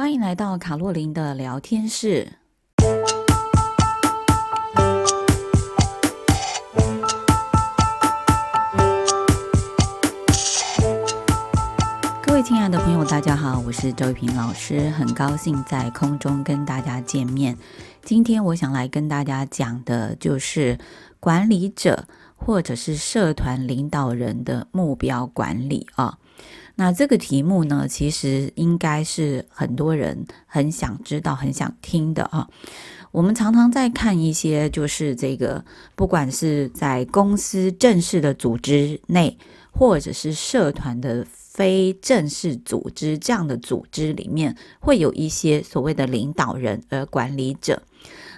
欢迎来到卡洛琳的聊天室。各位亲爱的朋友，大家好，我是周玉平老师，很高兴在空中跟大家见面。今天我想来跟大家讲的就是管理者或者是社团领导人的目标管理啊。那这个题目呢，其实应该是很多人很想知道、很想听的啊。我们常常在看一些，就是这个，不管是在公司正式的组织内，或者是社团的非正式组织这样的组织里面，会有一些所谓的领导人和管理者。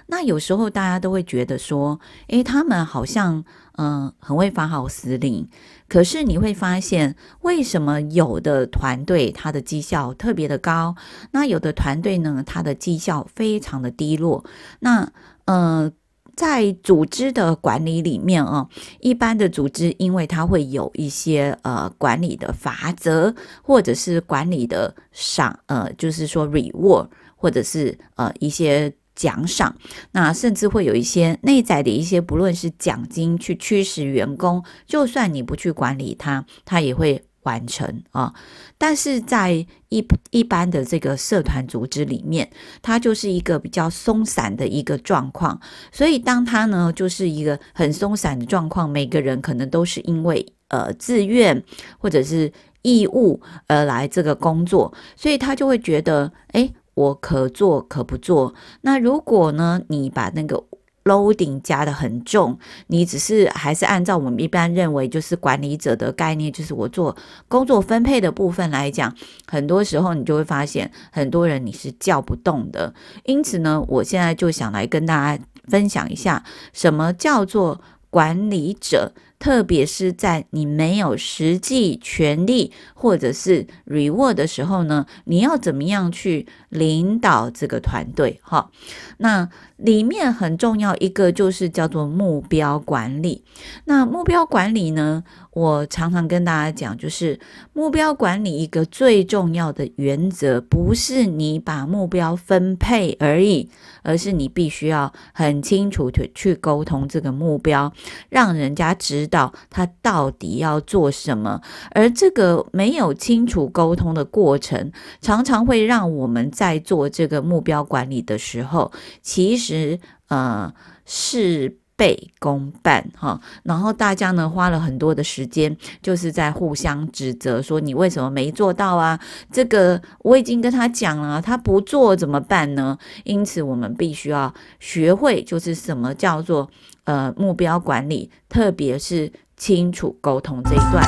那有时候大家都会觉得说，诶，他们好像嗯、很会发号施令，可是你会发现，为什么有的团队它的绩效特别的高，那有的团队呢，它的绩效非常的低落？那呃，在组织的管理里面啊，一般的组织，因为它会有一些呃管理的法则，或者是管理的赏呃，就是说 reward，或者是呃一些。奖赏，那甚至会有一些内在的一些，不论是奖金去驱使员工，就算你不去管理他，他也会完成啊。但是在一一般的这个社团组织里面，它就是一个比较松散的一个状况。所以当他呢就是一个很松散的状况，每个人可能都是因为呃自愿或者是义务而来这个工作，所以他就会觉得诶。我可做可不做。那如果呢，你把那个 loading 加得很重，你只是还是按照我们一般认为就是管理者的概念，就是我做工作分配的部分来讲，很多时候你就会发现很多人你是叫不动的。因此呢，我现在就想来跟大家分享一下，什么叫做管理者。特别是在你没有实际权力或者是 reward 的时候呢，你要怎么样去领导这个团队？哈，那里面很重要一个就是叫做目标管理。那目标管理呢，我常常跟大家讲，就是目标管理一个最重要的原则，不是你把目标分配而已，而是你必须要很清楚的去沟通这个目标，让人家知到他到底要做什么，而这个没有清楚沟通的过程，常常会让我们在做这个目标管理的时候，其实呃是倍功半哈。然后大家呢花了很多的时间，就是在互相指责，说你为什么没做到啊？这个我已经跟他讲了，他不做怎么办呢？因此，我们必须要学会，就是什么叫做。呃，目标管理，特别是清楚沟通这一段。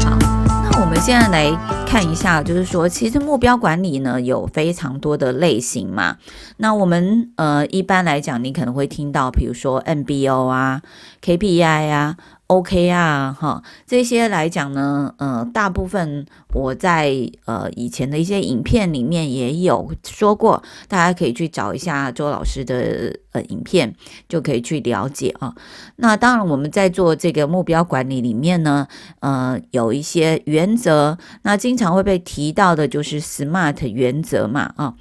好，那我们现在来看一下，就是说，其实目标管理呢有非常多的类型嘛。那我们呃一般来讲，你可能会听到，比如说 MBO 啊、KPI 啊。OK 啊，哈，这些来讲呢，呃，大部分我在呃以前的一些影片里面也有说过，大家可以去找一下周老师的呃影片，就可以去了解啊。那当然，我们在做这个目标管理里面呢，呃，有一些原则，那经常会被提到的就是 SMART 原则嘛，啊，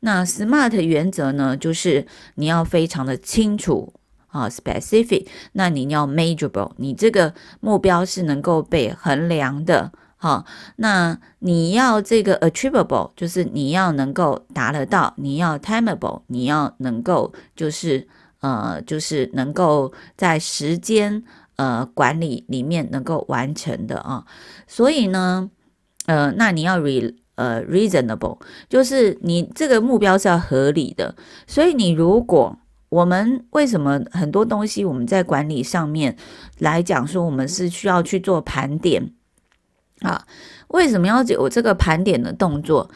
那 SMART 原则呢，就是你要非常的清楚。啊，specific，那你要 measurable，你这个目标是能够被衡量的，哈。那你要这个 achievable，就是你要能够达得到，你要 timeable，你要能够就是呃，就是能够在时间呃管理里面能够完成的啊。所以呢，呃，那你要 re 呃 reasonable，就是你这个目标是要合理的。所以你如果我们为什么很多东西我们在管理上面来讲说，我们是需要去做盘点啊？为什么要有这个盘点的动作？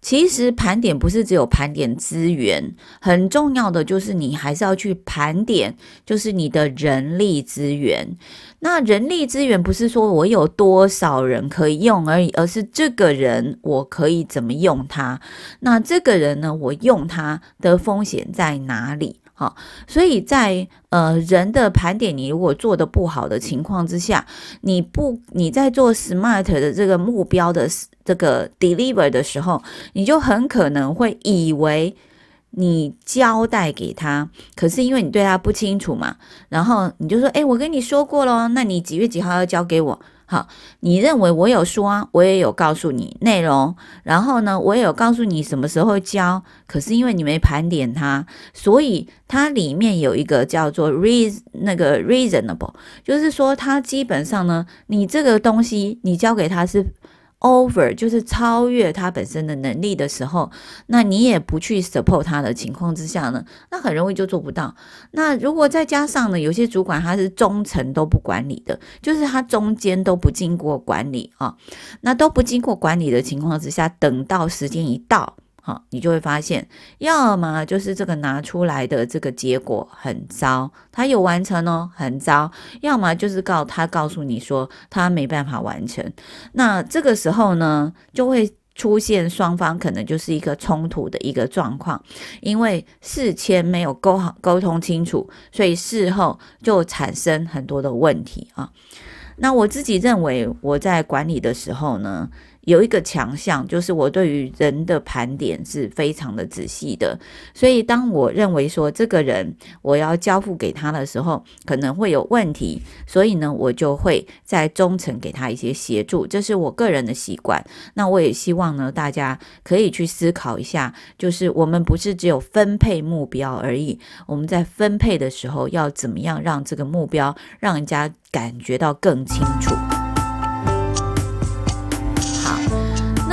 其实盘点不是只有盘点资源，很重要的就是你还是要去盘点，就是你的人力资源。那人力资源不是说我有多少人可以用而已，而是这个人我可以怎么用他？那这个人呢，我用他的风险在哪里？好，所以在呃人的盘点，你如果做的不好的情况之下，你不你在做 SMART 的这个目标的这个 deliver 的时候，你就很可能会以为你交代给他，可是因为你对他不清楚嘛，然后你就说，诶，我跟你说过咯，那你几月几号要交给我？好，你认为我有说啊，我也有告诉你内容，然后呢，我也有告诉你什么时候交，可是因为你没盘点它，所以它里面有一个叫做 reason 那个 reasonable，就是说它基本上呢，你这个东西你交给他是。Over 就是超越他本身的能力的时候，那你也不去 support 他的情况之下呢，那很容易就做不到。那如果再加上呢，有些主管他是中层都不管理的，就是他中间都不经过管理啊，那都不经过管理的情况之下，等到时间一到。好，你就会发现，要么就是这个拿出来的这个结果很糟，他有完成哦，很糟；要么就是告他告诉你说他没办法完成。那这个时候呢，就会出现双方可能就是一个冲突的一个状况，因为事前没有沟好沟通清楚，所以事后就产生很多的问题啊。那我自己认为，我在管理的时候呢，有一个强项，就是我对于人的盘点是非常的仔细的，所以当我认为说这个人我要交付给他的时候，可能会有问题，所以呢，我就会在中层给他一些协助，这是我个人的习惯。那我也希望呢，大家可以去思考一下，就是我们不是只有分配目标而已，我们在分配的时候要怎么样让这个目标让人家感觉到更清楚。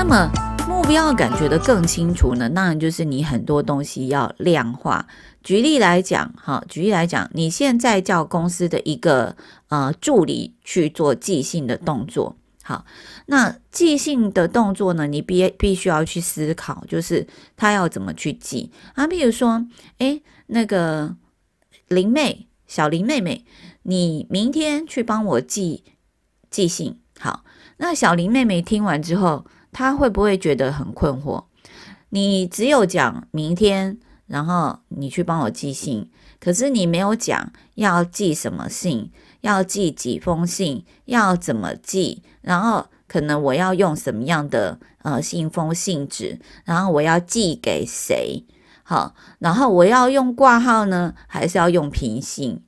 那么目标感觉得更清楚呢，当然就是你很多东西要量化。举例来讲，哈，举例来讲，你现在叫公司的一个呃助理去做寄信的动作，好，那寄信的动作呢，你必必须要去思考，就是他要怎么去寄啊？比如说，诶，那个林妹，小林妹妹，你明天去帮我寄寄信，好，那小林妹妹听完之后。他会不会觉得很困惑？你只有讲明天，然后你去帮我寄信，可是你没有讲要寄什么信，要寄几封信，要怎么寄，然后可能我要用什么样的呃信封信纸，然后我要寄给谁？好，然后我要用挂号呢，还是要用平信？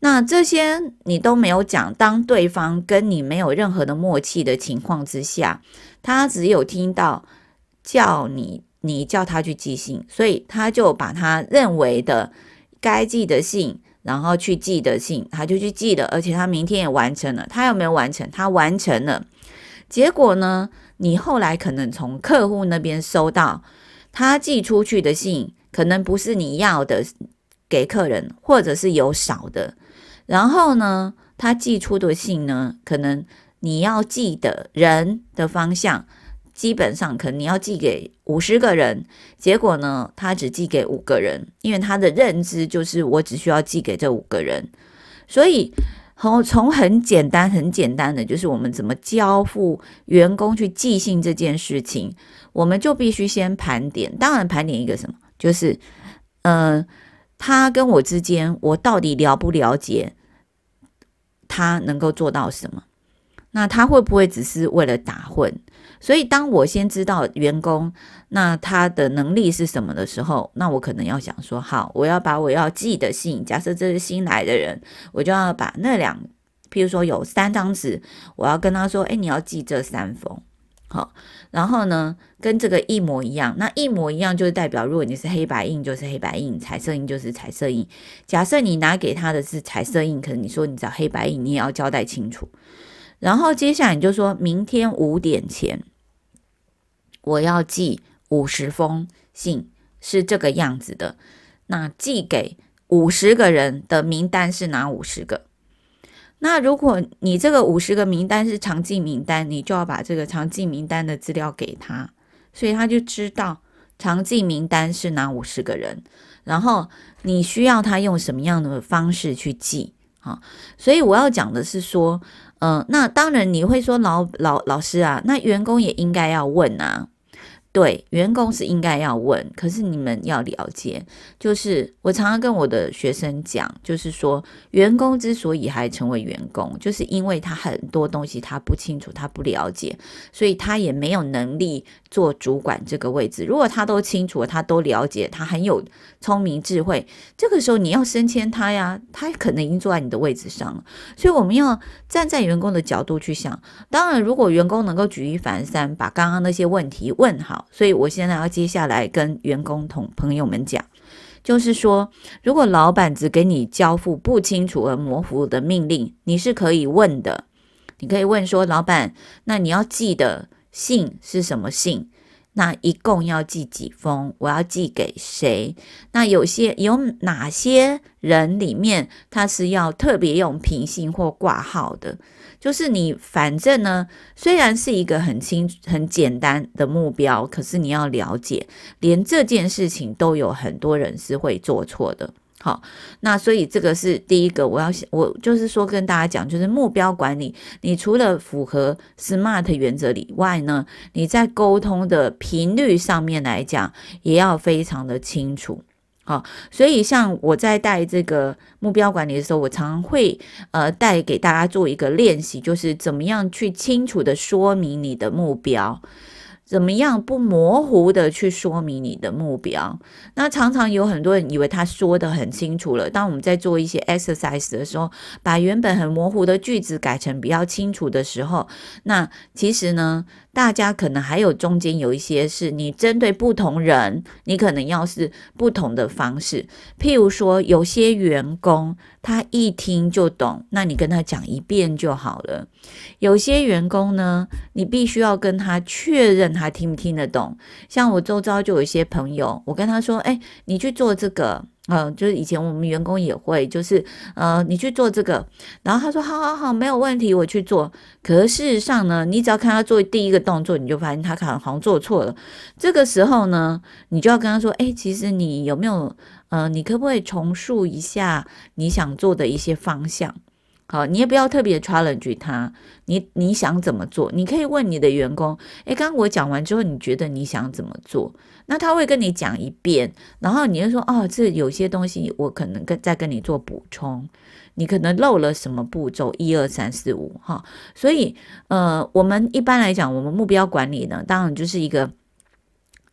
那这些你都没有讲，当对方跟你没有任何的默契的情况之下。他只有听到叫你，你叫他去寄信，所以他就把他认为的该寄的信，然后去寄的信，他就去寄了，而且他明天也完成了。他有没有完成？他完成了。结果呢？你后来可能从客户那边收到他寄出去的信，可能不是你要的给客人，或者是有少的。然后呢，他寄出的信呢，可能。你要寄的人的方向，基本上可能你要寄给五十个人，结果呢，他只寄给五个人，因为他的认知就是我只需要寄给这五个人。所以，从从很简单、很简单的，就是我们怎么交付员工去寄信这件事情，我们就必须先盘点。当然，盘点一个什么，就是，呃，他跟我之间，我到底了不了解他能够做到什么？那他会不会只是为了打混？所以当我先知道员工那他的能力是什么的时候，那我可能要想说，好，我要把我要寄的信，假设这是新来的人，我就要把那两，譬如说有三张纸，我要跟他说，哎，你要寄这三封，好，然后呢，跟这个一模一样，那一模一样就是代表，如果你是黑白印，就是黑白印，彩色印就是彩色印。假设你拿给他的是彩色印，可能你说你找黑白印，你也要交代清楚。然后接下来你就说明天五点前，我要寄五十封信，是这个样子的。那寄给五十个人的名单是哪五十个？那如果你这个五十个名单是常寄名单，你就要把这个常寄名单的资料给他，所以他就知道常寄名单是哪五十个人。然后你需要他用什么样的方式去寄？啊，所以我要讲的是说。嗯、那当然你会说老老老师啊，那员工也应该要问啊。对，员工是应该要问，可是你们要了解，就是我常常跟我的学生讲，就是说，员工之所以还成为员工，就是因为他很多东西他不清楚，他不了解，所以他也没有能力做主管这个位置。如果他都清楚，他都了解，他很有聪明智慧，这个时候你要升迁他呀，他可能已经坐在你的位置上了。所以我们要站在员工的角度去想，当然，如果员工能够举一反三，把刚刚那些问题问好。所以我现在要接下来跟员工同朋友们讲，就是说，如果老板只给你交付不清楚而模糊的命令，你是可以问的。你可以问说，老板，那你要寄的信是什么信？那一共要寄几封？我要寄给谁？那有些有哪些人里面他是要特别用平信或挂号的？就是你反正呢，虽然是一个很轻很简单的目标，可是你要了解，连这件事情都有很多人是会做错的。好，那所以这个是第一个，我要我就是说跟大家讲，就是目标管理，你除了符合 SMART 原则以外呢，你在沟通的频率上面来讲，也要非常的清楚。好，所以像我在带这个目标管理的时候，我常会呃带给大家做一个练习，就是怎么样去清楚的说明你的目标。怎么样不模糊的去说明你的目标？那常常有很多人以为他说的很清楚了。当我们在做一些 exercise 的时候，把原本很模糊的句子改成比较清楚的时候，那其实呢，大家可能还有中间有一些是你针对不同人，你可能要是不同的方式。譬如说，有些员工他一听就懂，那你跟他讲一遍就好了。有些员工呢，你必须要跟他确认他听不听得懂。像我周遭就有一些朋友，我跟他说：“哎，你去做这个。”嗯、就是以前我们员工也会，就是呃，你去做这个，然后他说好好好，没有问题，我去做。可是事实上呢，你只要看他做第一个动作，你就发现他可能好像做错了。这个时候呢，你就要跟他说，哎，其实你有没有呃，你可不可以重述一下你想做的一些方向？好，你也不要特别 challenge 他，你你想怎么做？你可以问你的员工，诶，刚刚我讲完之后，你觉得你想怎么做？那他会跟你讲一遍，然后你就说，哦，这有些东西我可能跟再跟你做补充，你可能漏了什么步骤，一二三四五，哈。所以，呃，我们一般来讲，我们目标管理呢，当然就是一个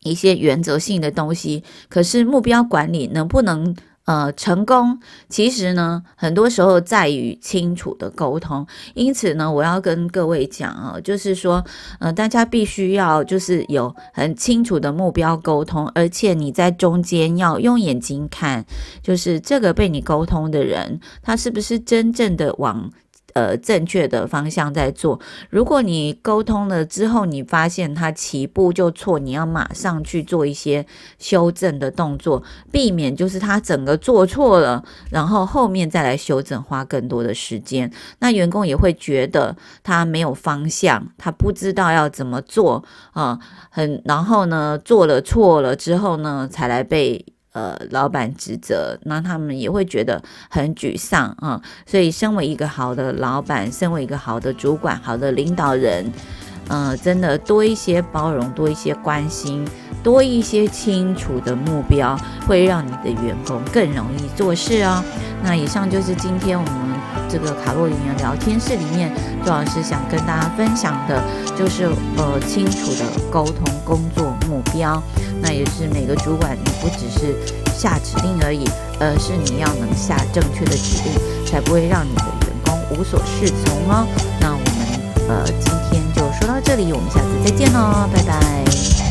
一些原则性的东西，可是目标管理能不能？呃，成功其实呢，很多时候在于清楚的沟通。因此呢，我要跟各位讲啊，就是说，呃，大家必须要就是有很清楚的目标沟通，而且你在中间要用眼睛看，就是这个被你沟通的人，他是不是真正的往。呃，正确的方向在做。如果你沟通了之后，你发现他起步就错，你要马上去做一些修正的动作，避免就是他整个做错了，然后后面再来修正，花更多的时间。那员工也会觉得他没有方向，他不知道要怎么做啊，很然后呢，做了错了之后呢，才来被。呃，老板职责，那他们也会觉得很沮丧啊。所以，身为一个好的老板，身为一个好的主管、好的领导人，呃，真的多一些包容，多一些关心，多一些清楚的目标，会让你的员工更容易做事哦。那以上就是今天我们这个卡洛琳的聊天室里面，周老师想跟大家分享的，就是呃，清楚的沟通工作目标。那也是每个主管，你不只是下指令而已，而是你要能下正确的指令，才不会让你的员工无所适从哦。那我们呃今天就说到这里，我们下次再见喽，拜拜。